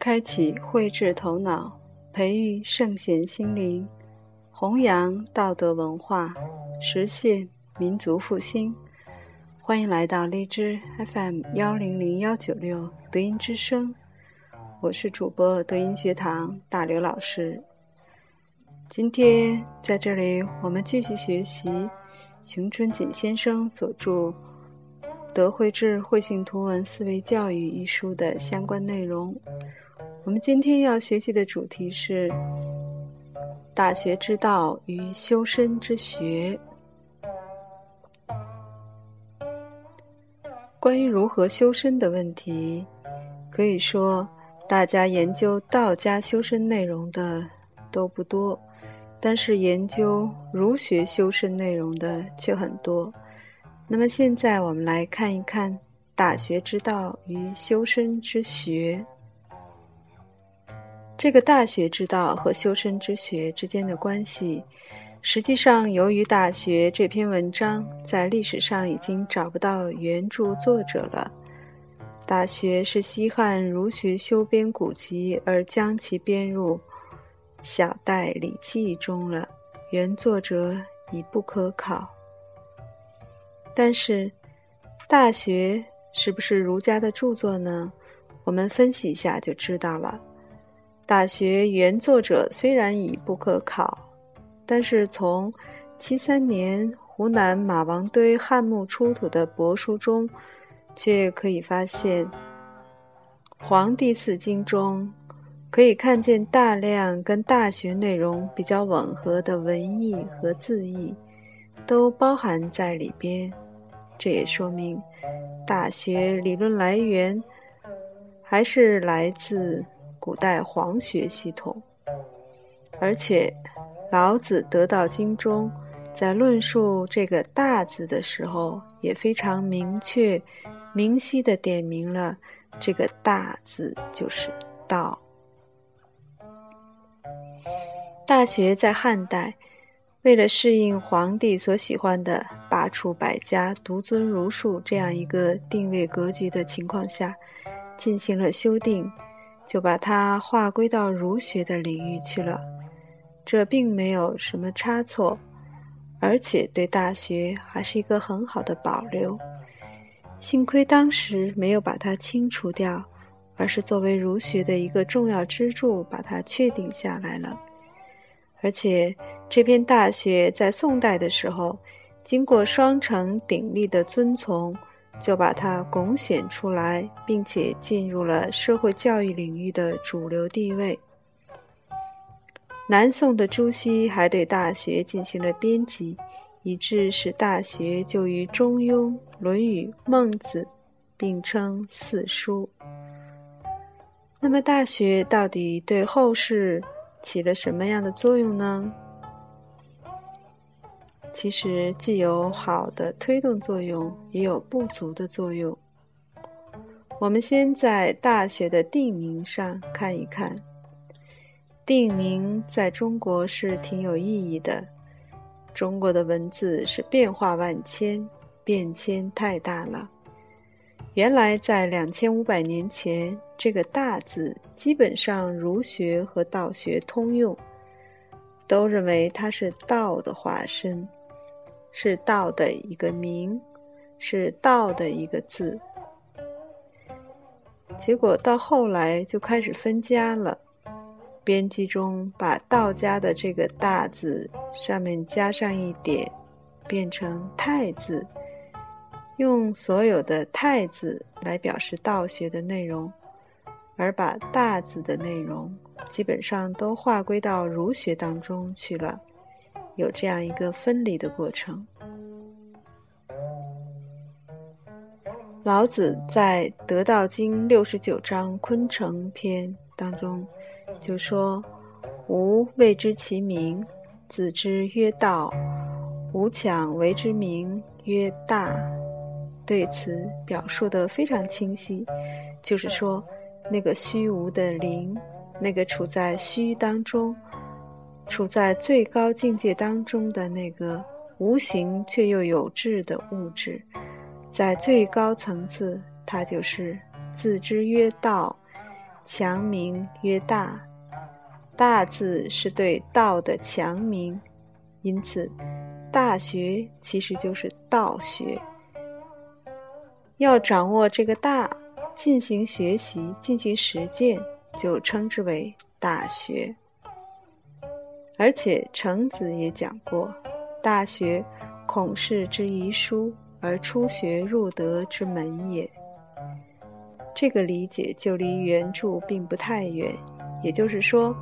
开启慧智头脑，培育圣贤心灵，弘扬道德文化，实现民族复兴。欢迎来到荔枝 FM 幺零零幺九六德音之声，我是主播德音学堂大刘老师。今天在这里，我们继续学习熊春锦先生所著《德慧智慧性图文思维教育》一书的相关内容。我们今天要学习的主题是“大学之道与修身之学”。关于如何修身的问题，可以说大家研究道家修身内容的都不多。但是研究儒学修身内容的却很多。那么现在我们来看一看“大学之道”与“修身之学”。这个“大学之道”和“修身之学”之间的关系，实际上由于《大学》这篇文章在历史上已经找不到原著作者了，《大学》是西汉儒学修编古籍，而将其编入。小代《礼记》中了，原作者已不可考。但是，《大学》是不是儒家的著作呢？我们分析一下就知道了。《大学》原作者虽然已不可考，但是从七三年湖南马王堆汉墓出土的帛书中，却可以发现，《黄帝四经》中。可以看见大量跟大学内容比较吻合的文意和字义，都包含在里边。这也说明，大学理论来源还是来自古代黄学系统。而且，老子《得道经》中在论述这个“大”字的时候，也非常明确、明晰地点明了这个“大”字就是道。大学在汉代，为了适应皇帝所喜欢的“罢黜百家，独尊儒术”这样一个定位格局的情况下，进行了修订，就把它划归到儒学的领域去了。这并没有什么差错，而且对大学还是一个很好的保留。幸亏当时没有把它清除掉，而是作为儒学的一个重要支柱，把它确定下来了。而且，这篇《大学》在宋代的时候，经过双城鼎立的遵从，就把它拱显出来，并且进入了社会教育领域的主流地位。南宋的朱熹还对《大学》进行了编辑，以致使《大学》就与《中庸》《论语》《孟子》并称四书。那么，《大学》到底对后世？起了什么样的作用呢？其实既有好的推动作用，也有不足的作用。我们先在大学的定名上看一看。定名在中国是挺有意义的。中国的文字是变化万千，变迁太大了。原来在两千五百年前。这个“大”字，基本上儒学和道学通用，都认为它是道的化身，是道的一个名，是道的一个字。结果到后来就开始分家了，编辑中把道家的这个“大”字上面加上一点，变成“太”字，用所有的“太”字来表示道学的内容。而把大字的内容基本上都划归到儒学当中去了，有这样一个分离的过程。老子在《得道经》六十九章《昆城篇》当中就说：“吾谓之其名，子之曰道；吾强为之名曰大。”对此表述的非常清晰，就是说。那个虚无的灵，那个处在虚当中、处在最高境界当中的那个无形却又有质的物质，在最高层次，它就是自知曰道，强名曰大。大字是对道的强名，因此，大学其实就是道学。要掌握这个大，进行学习，进行实践，就称之为大学。而且程子也讲过，大学，孔氏之遗书，而初学入德之门也。这个理解就离原著并不太远，也就是说。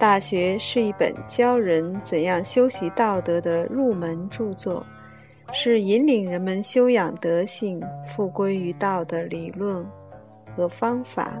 大学是一本教人怎样修习道德的入门著作，是引领人们修养德性、复归于道的理论和方法。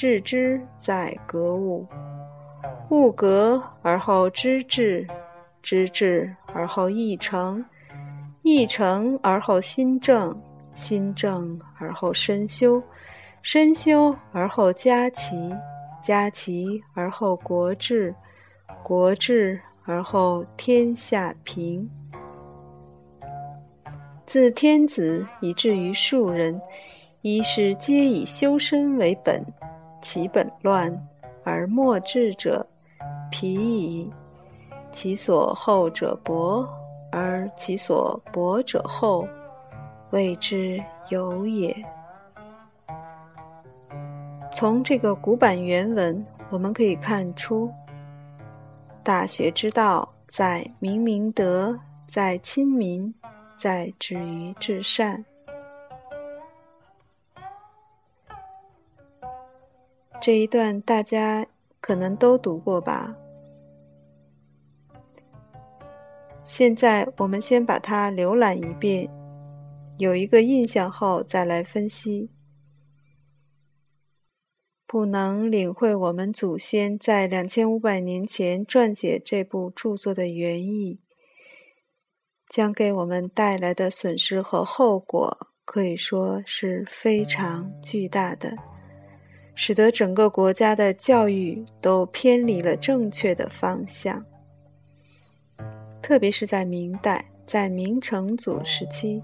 治之在格物，物格而后知至，知至而后意诚，意诚而后心正，心正而后身修，身修而后家齐。家齐而后国治，国治而后天下平。自天子以至于庶人，一是皆以修身为本。其本乱而末治者，疲矣。其所厚者薄，而其所薄者厚，谓之有也。从这个古版原文，我们可以看出，大学之道在明明德，在亲民，在止于至善。这一段大家可能都读过吧？现在我们先把它浏览一遍，有一个印象后再来分析。不能领会我们祖先在两千五百年前撰写这部著作的原意，将给我们带来的损失和后果可以说是非常巨大的，使得整个国家的教育都偏离了正确的方向。特别是在明代，在明成祖时期。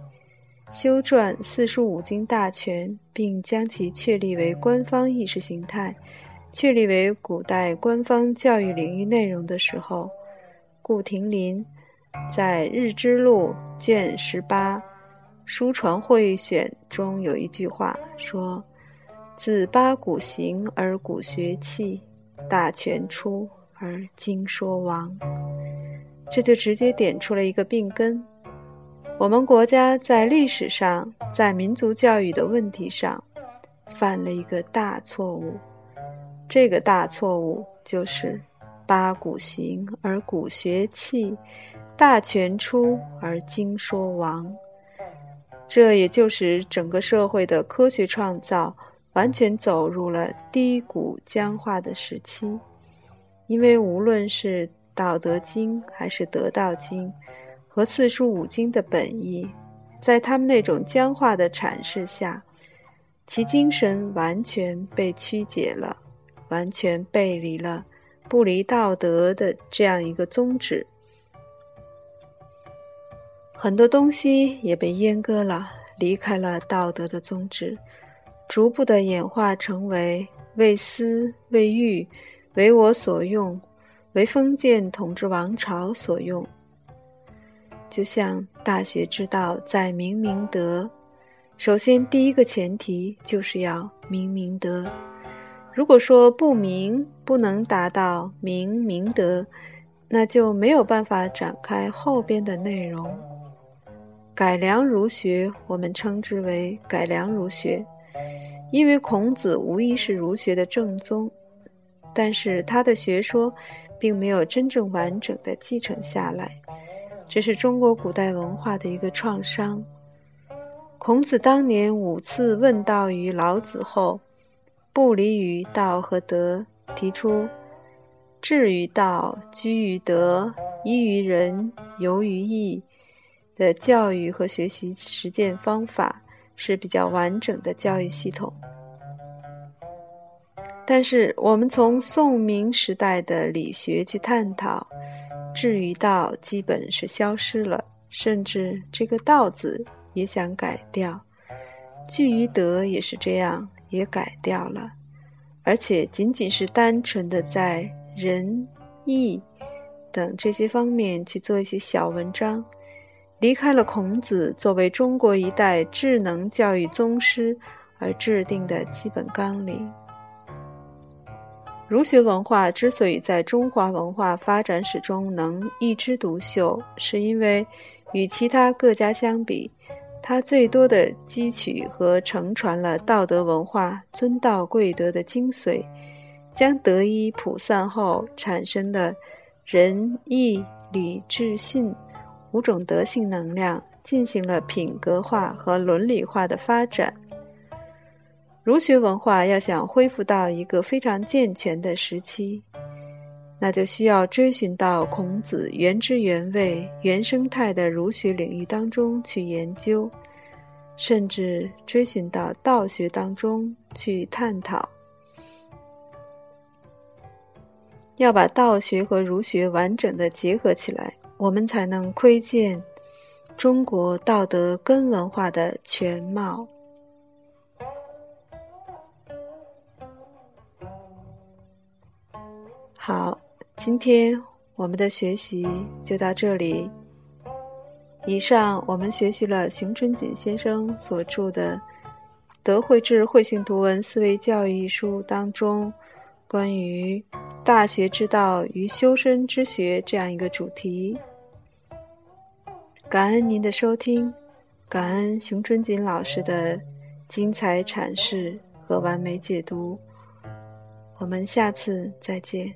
修撰四书五经大全，并将其确立为官方意识形态，确立为古代官方教育领域内容的时候，顾亭林在《日之录》卷十八《书传会选》中有一句话说：“自八股行而古学弃，大全出而经说亡。”这就直接点出了一个病根。我们国家在历史上，在民族教育的问题上，犯了一个大错误。这个大错误就是八股行而古学弃，大全出而经说亡。这也就是整个社会的科学创造完全走入了低谷僵化的时期。因为无论是《道德经》还是《得道经》。和四书五经的本意，在他们那种僵化的阐释下，其精神完全被曲解了，完全背离了不离道德的这样一个宗旨。很多东西也被阉割了，离开了道德的宗旨，逐步的演化成为为私、为欲、为我所用，为封建统治王朝所用。就像大学之道在明明德，首先第一个前提就是要明明德，如果说不明不能达到明明德，那就没有办法展开后边的内容。改良儒学，我们称之为改良儒学，因为孔子无疑是儒学的正宗，但是他的学说并没有真正完整的继承下来，这是中国古代文化的一个创伤。孔子当年五次问道于老子后。不离于道和德，提出志于道、居于德、依于仁、游于义的教育和学习实践方法是比较完整的教育系统。但是，我们从宋明时代的理学去探讨，至于道基本是消失了，甚至这个“道”字也想改掉，居于德也是这样。也改掉了，而且仅仅是单纯的在仁义等这些方面去做一些小文章，离开了孔子作为中国一代智能教育宗师而制定的基本纲领。儒学文化之所以在中华文化发展史中能一枝独秀，是因为与其他各家相比。它最多的汲取和承传了道德文化尊道贵德的精髓，将德一普算后产生的仁义礼智信五种德性能量进行了品格化和伦理化的发展。儒学文化要想恢复到一个非常健全的时期，那就需要追寻到孔子原汁原味、原生态的儒学领域当中去研究，甚至追寻到道学当中去探讨。要把道学和儒学完整的结合起来，我们才能窥见中国道德根文化的全貌。好。今天我们的学习就到这里。以上我们学习了熊春锦先生所著的《德惠智慧性图文思维教育》一书当中关于大学之道与修身之学这样一个主题。感恩您的收听，感恩熊春锦老师的精彩阐释和完美解读。我们下次再见。